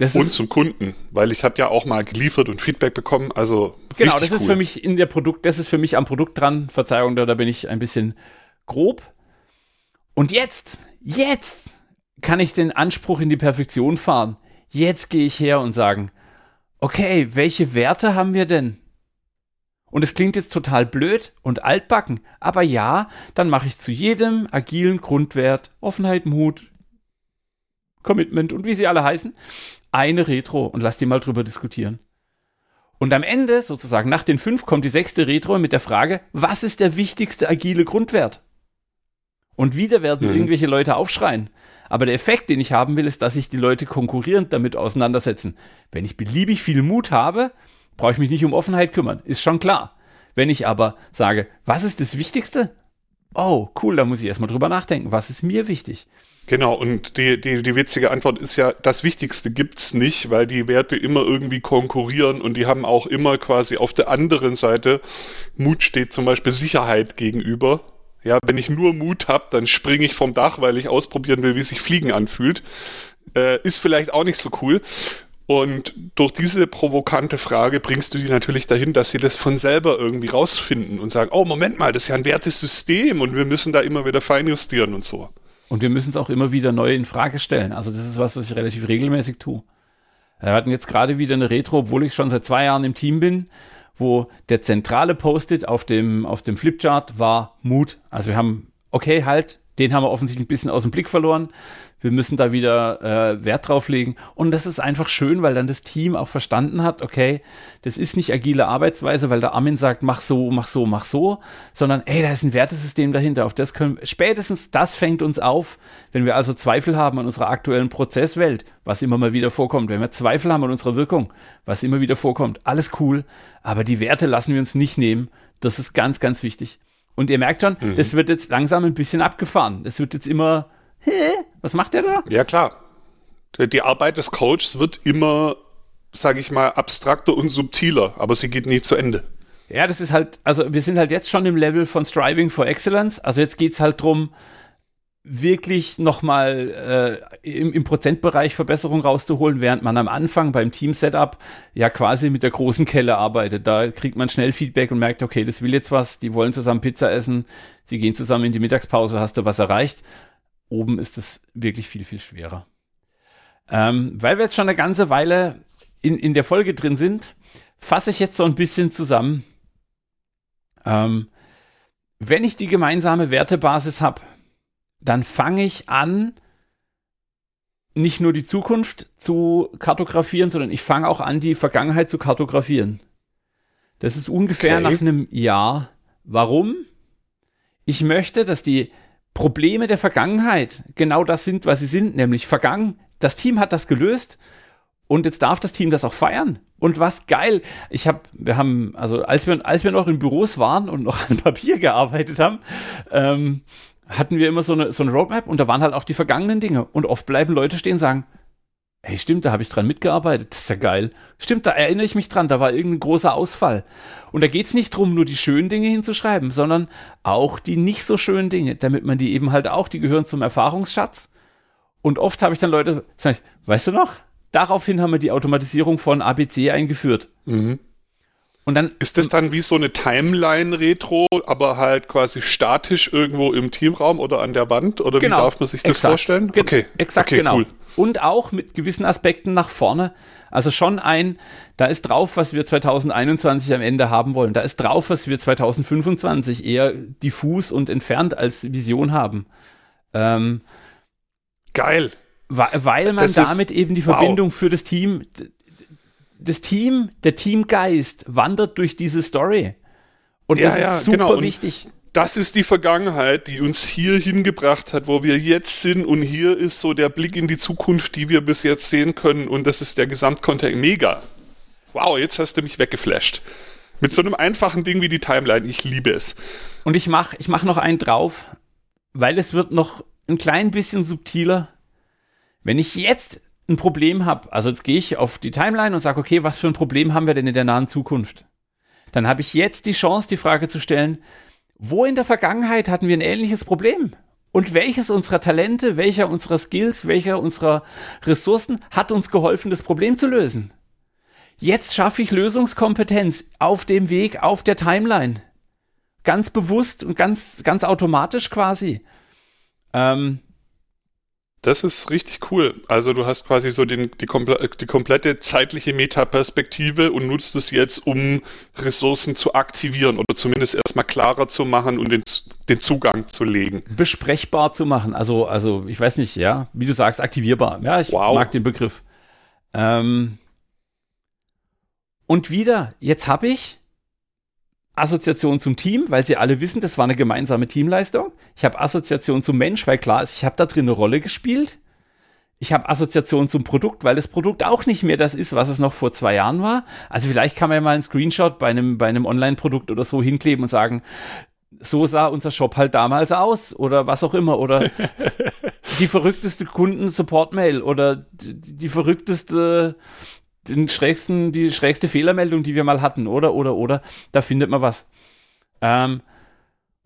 Das und zum Kunden, weil ich habe ja auch mal geliefert und Feedback bekommen. Also genau, das ist für mich in der Produkt, das ist für mich am Produkt dran. Verzeihung, da, da bin ich ein bisschen grob. Und jetzt, jetzt kann ich den Anspruch in die Perfektion fahren. Jetzt gehe ich her und sagen, okay, welche Werte haben wir denn? Und es klingt jetzt total blöd und altbacken, aber ja, dann mache ich zu jedem agilen Grundwert Offenheit, Mut, Commitment und wie sie alle heißen, eine Retro und lass die mal drüber diskutieren. Und am Ende, sozusagen nach den fünf, kommt die sechste Retro mit der Frage, was ist der wichtigste agile Grundwert? Und wieder werden mhm. irgendwelche Leute aufschreien. Aber der Effekt, den ich haben will, ist, dass sich die Leute konkurrierend damit auseinandersetzen. Wenn ich beliebig viel Mut habe, brauche ich mich nicht um Offenheit kümmern. Ist schon klar. Wenn ich aber sage, was ist das Wichtigste? Oh, cool, da muss ich erstmal drüber nachdenken. Was ist mir wichtig? Genau, und die, die, die witzige Antwort ist ja, das Wichtigste gibt's nicht, weil die Werte immer irgendwie konkurrieren und die haben auch immer quasi auf der anderen Seite, Mut steht zum Beispiel Sicherheit gegenüber. Ja, wenn ich nur Mut habe, dann springe ich vom Dach, weil ich ausprobieren will, wie sich Fliegen anfühlt. Äh, ist vielleicht auch nicht so cool. Und durch diese provokante Frage bringst du die natürlich dahin, dass sie das von selber irgendwie rausfinden und sagen, oh, Moment mal, das ist ja ein Wertesystem und wir müssen da immer wieder feinjustieren und so. Und wir müssen es auch immer wieder neu in Frage stellen. Also das ist was, was ich relativ regelmäßig tue. Wir hatten jetzt gerade wieder eine Retro, obwohl ich schon seit zwei Jahren im Team bin, wo der zentrale Post-it auf dem, auf dem Flipchart war Mut. Also wir haben, okay, halt, den haben wir offensichtlich ein bisschen aus dem Blick verloren wir müssen da wieder äh, Wert drauf legen. Und das ist einfach schön, weil dann das Team auch verstanden hat, okay, das ist nicht agile Arbeitsweise, weil der Armin sagt, mach so, mach so, mach so, sondern ey, da ist ein Wertesystem dahinter. Auf das können spätestens das fängt uns auf, wenn wir also Zweifel haben an unserer aktuellen Prozesswelt, was immer mal wieder vorkommt, wenn wir Zweifel haben an unserer Wirkung, was immer wieder vorkommt. Alles cool, aber die Werte lassen wir uns nicht nehmen. Das ist ganz, ganz wichtig. Und ihr merkt schon, mhm. das wird jetzt langsam ein bisschen abgefahren. Das wird jetzt immer hä, was macht der da? Ja, klar. Die Arbeit des Coaches wird immer sage ich mal, abstrakter und subtiler, aber sie geht nie zu Ende. Ja, das ist halt, also wir sind halt jetzt schon im Level von Striving for Excellence. Also jetzt geht es halt darum, wirklich nochmal äh, im, im Prozentbereich Verbesserung rauszuholen, während man am Anfang beim Team-Setup ja quasi mit der großen Kelle arbeitet. Da kriegt man schnell Feedback und merkt, okay, das will jetzt was, die wollen zusammen Pizza essen, sie gehen zusammen in die Mittagspause, hast du was erreicht. Oben ist es wirklich viel, viel schwerer. Ähm, weil wir jetzt schon eine ganze Weile in, in der Folge drin sind, fasse ich jetzt so ein bisschen zusammen. Ähm, wenn ich die gemeinsame Wertebasis habe, dann fange ich an, nicht nur die Zukunft zu kartografieren, sondern ich fange auch an, die Vergangenheit zu kartografieren. Das ist ungefähr okay. nach einem Jahr. Warum? Ich möchte, dass die Probleme der Vergangenheit genau das sind, was sie sind, nämlich vergangen. Das Team hat das gelöst und jetzt darf das Team das auch feiern. Und was geil. Ich habe, wir haben, also als wir, als wir noch in Büros waren und noch an Papier gearbeitet haben, ähm, hatten wir immer so eine, so eine Roadmap und da waren halt auch die vergangenen Dinge. Und oft bleiben Leute stehen und sagen, hey, stimmt, da habe ich dran mitgearbeitet, das ist ja geil. Stimmt, da erinnere ich mich dran, da war irgendein großer Ausfall. Und da geht es nicht darum, nur die schönen Dinge hinzuschreiben, sondern auch die nicht so schönen Dinge, damit man die eben halt auch, die gehören zum Erfahrungsschatz. Und oft habe ich dann Leute, sag ich, weißt du noch, daraufhin haben wir die Automatisierung von ABC eingeführt. Mhm. Und dann ist das dann wie so eine Timeline-Retro, aber halt quasi statisch irgendwo im Teamraum oder an der Wand? Oder genau, wie darf man sich das exakt, vorstellen? Okay, exakt, okay, genau. Cool. Und auch mit gewissen Aspekten nach vorne. Also schon ein, da ist drauf, was wir 2021 am Ende haben wollen. Da ist drauf, was wir 2025 eher diffus und entfernt als Vision haben. Ähm, Geil. Weil man das damit eben die Verbindung wow. für das Team, das Team, der Teamgeist wandert durch diese Story. Und ja, das ist ja, super genau. wichtig. Das ist die Vergangenheit, die uns hier hingebracht hat, wo wir jetzt sind. Und hier ist so der Blick in die Zukunft, die wir bis jetzt sehen können. Und das ist der Gesamtkontext. Mega. Wow, jetzt hast du mich weggeflasht. Mit so einem einfachen Ding wie die Timeline. Ich liebe es. Und ich mache ich mach noch einen drauf, weil es wird noch ein klein bisschen subtiler. Wenn ich jetzt ein Problem habe, also jetzt gehe ich auf die Timeline und sage, okay, was für ein Problem haben wir denn in der nahen Zukunft? Dann habe ich jetzt die Chance, die Frage zu stellen, wo in der Vergangenheit hatten wir ein ähnliches Problem? Und welches unserer Talente, welcher unserer Skills, welcher unserer Ressourcen hat uns geholfen, das Problem zu lösen? Jetzt schaffe ich Lösungskompetenz auf dem Weg, auf der Timeline. Ganz bewusst und ganz, ganz automatisch quasi. Ähm, das ist richtig cool. Also du hast quasi so den, die, komple die komplette zeitliche Metaperspektive und nutzt es jetzt, um Ressourcen zu aktivieren oder zumindest erstmal klarer zu machen und den, den Zugang zu legen. Besprechbar zu machen. Also, also ich weiß nicht, ja, wie du sagst, aktivierbar. Ja, ich wow. mag den Begriff. Ähm und wieder, jetzt habe ich Assoziation zum Team, weil sie alle wissen, das war eine gemeinsame Teamleistung. Ich habe Assoziation zum Mensch, weil klar ist, ich habe da drin eine Rolle gespielt. Ich habe Assoziation zum Produkt, weil das Produkt auch nicht mehr das ist, was es noch vor zwei Jahren war. Also vielleicht kann man ja mal einen Screenshot bei einem, bei einem Online-Produkt oder so hinkleben und sagen, so sah unser Shop halt damals aus oder was auch immer oder die verrückteste Kunden-Support-Mail oder die, die verrückteste den schrägsten, die schrägste Fehlermeldung, die wir mal hatten, oder, oder, oder, da findet man was. Ähm,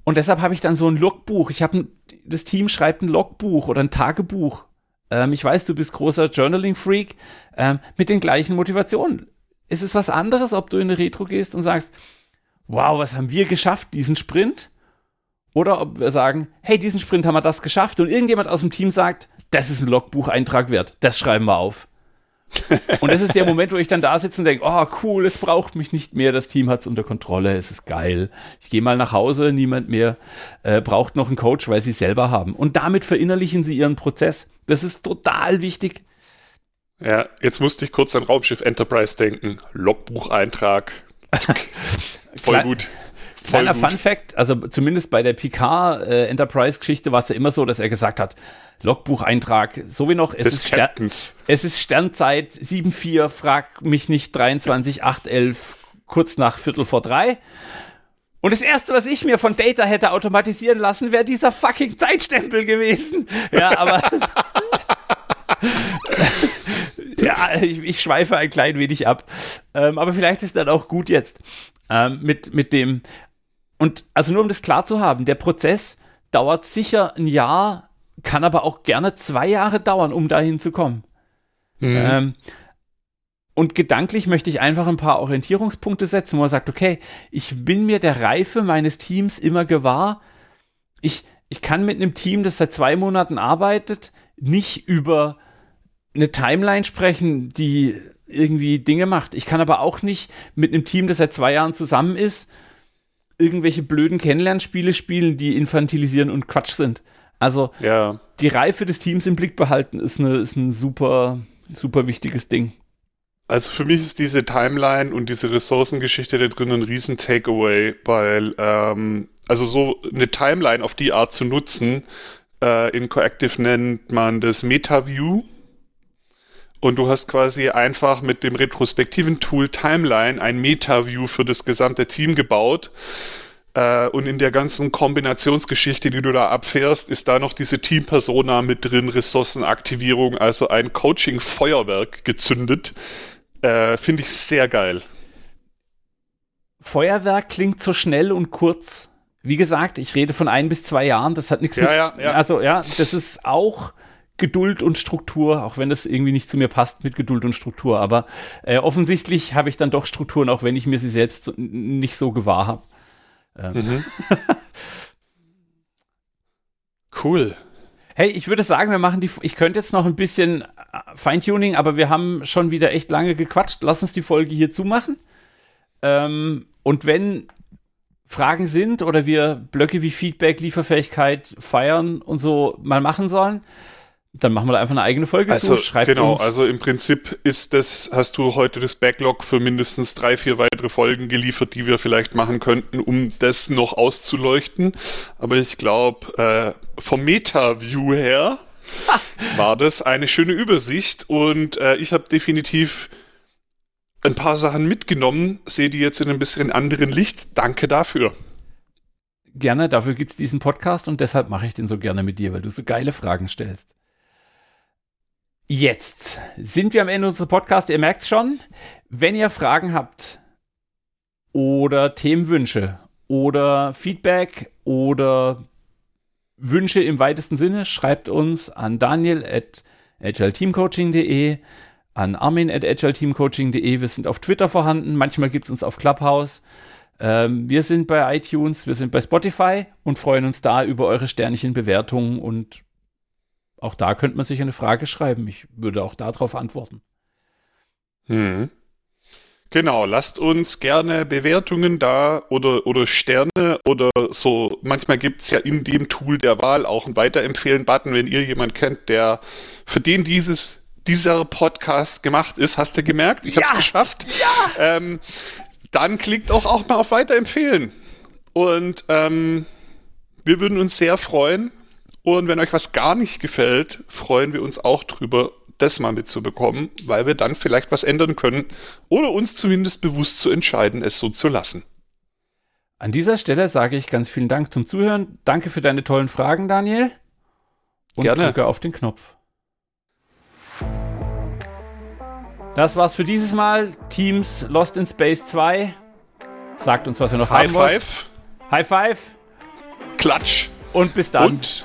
und deshalb habe ich dann so ein Logbuch. Ich habe das Team schreibt ein Logbuch oder ein Tagebuch. Ähm, ich weiß, du bist großer Journaling-Freak ähm, mit den gleichen Motivationen. Ist es was anderes, ob du in eine Retro gehst und sagst, wow, was haben wir geschafft, diesen Sprint? Oder ob wir sagen, hey, diesen Sprint haben wir das geschafft und irgendjemand aus dem Team sagt, das ist ein Logbucheintrag wert, das schreiben wir auf. Und das ist der Moment, wo ich dann da sitze und denke, oh cool, es braucht mich nicht mehr, das Team hat es unter Kontrolle, es ist geil. Ich gehe mal nach Hause, niemand mehr äh, braucht noch einen Coach, weil sie es selber haben. Und damit verinnerlichen sie ihren Prozess. Das ist total wichtig. Ja, jetzt musste ich kurz an Raumschiff Enterprise denken. Logbucheintrag. Voll gut. Voll Kleiner gut. Fun Fact, also zumindest bei der Picard äh, Enterprise Geschichte war es ja immer so, dass er gesagt hat, Logbucheintrag, so wie noch, es, ist, Ster es ist Sternzeit 7.4, frag mich nicht 23.8.11, kurz nach Viertel vor drei. Und das erste, was ich mir von Data hätte automatisieren lassen, wäre dieser fucking Zeitstempel gewesen. Ja, aber. ja, ich, ich, schweife ein klein wenig ab. Ähm, aber vielleicht ist das auch gut jetzt ähm, mit, mit dem. Und also nur um das klar zu haben, der Prozess dauert sicher ein Jahr, kann aber auch gerne zwei Jahre dauern, um dahin zu kommen. Mhm. Ähm, und gedanklich möchte ich einfach ein paar Orientierungspunkte setzen, wo man sagt, okay, ich bin mir der Reife meines Teams immer gewahr. Ich, ich kann mit einem Team, das seit zwei Monaten arbeitet, nicht über eine Timeline sprechen, die irgendwie Dinge macht. Ich kann aber auch nicht mit einem Team, das seit zwei Jahren zusammen ist, irgendwelche blöden Kennenlernspiele spielen, die infantilisieren und Quatsch sind. Also ja. die Reife des Teams im Blick behalten ist, eine, ist ein super, super wichtiges Ding. Also für mich ist diese Timeline und diese Ressourcengeschichte da drin ein riesen Takeaway, weil ähm, also so eine Timeline auf die Art zu nutzen, äh, in Coactive nennt man das MetaView. Und du hast quasi einfach mit dem retrospektiven Tool Timeline ein MetaView für das gesamte Team gebaut. Äh, und in der ganzen Kombinationsgeschichte, die du da abfährst, ist da noch diese Team-Persona mit drin, Ressourcenaktivierung, also ein Coaching-Feuerwerk gezündet. Äh, Finde ich sehr geil. Feuerwerk klingt so schnell und kurz. Wie gesagt, ich rede von ein bis zwei Jahren. Das hat nichts ja, mit. Ja, ja. Also ja, das ist auch Geduld und Struktur, auch wenn das irgendwie nicht zu mir passt mit Geduld und Struktur. Aber äh, offensichtlich habe ich dann doch Strukturen, auch wenn ich mir sie selbst nicht so gewahr habe. Ähm. Mhm. cool. Hey, ich würde sagen, wir machen die. Ich könnte jetzt noch ein bisschen äh, Feintuning, aber wir haben schon wieder echt lange gequatscht. Lass uns die Folge hier zumachen. Ähm, und wenn Fragen sind oder wir Blöcke wie Feedback, Lieferfähigkeit feiern und so mal machen sollen, dann machen wir da einfach eine eigene Folge also, zu. Schreibt genau, uns. also im Prinzip ist das, hast du heute das Backlog für mindestens drei, vier weitere Folgen geliefert, die wir vielleicht machen könnten, um das noch auszuleuchten. Aber ich glaube, äh, vom Meta-View her war das eine schöne Übersicht und äh, ich habe definitiv ein paar Sachen mitgenommen, sehe die jetzt in ein bisschen anderen Licht. Danke dafür. Gerne, dafür gibt es diesen Podcast und deshalb mache ich den so gerne mit dir, weil du so geile Fragen stellst. Jetzt sind wir am Ende unseres Podcasts. Ihr merkt es schon. Wenn ihr Fragen habt oder Themenwünsche oder Feedback oder Wünsche im weitesten Sinne, schreibt uns an daniel at agileteamcoaching.de, an armin at agileteamcoaching.de. Wir sind auf Twitter vorhanden. Manchmal gibt es uns auf Clubhouse. Ähm, wir sind bei iTunes, wir sind bei Spotify und freuen uns da über eure Sternchenbewertungen und auch da könnte man sich eine Frage schreiben. Ich würde auch darauf antworten. Hm. Genau, lasst uns gerne Bewertungen da oder, oder Sterne oder so. Manchmal gibt es ja in dem Tool der Wahl auch einen Weiterempfehlen-Button, wenn ihr jemand kennt, der für den dieses, dieser Podcast gemacht ist. Hast du gemerkt? Ich ja, habe es geschafft. Ja. Ähm, dann klickt auch, auch mal auf Weiterempfehlen. Und ähm, wir würden uns sehr freuen, und wenn euch was gar nicht gefällt, freuen wir uns auch drüber, das mal mitzubekommen, weil wir dann vielleicht was ändern können oder uns zumindest bewusst zu entscheiden, es so zu lassen. An dieser Stelle sage ich ganz vielen Dank zum Zuhören. Danke für deine tollen Fragen, Daniel. Und Gerne. drücke auf den Knopf. Das war's für dieses Mal. Teams Lost in Space 2. Sagt uns, was ihr noch High haben wollt. High Five. High Five. Klatsch. Und bis dann. Und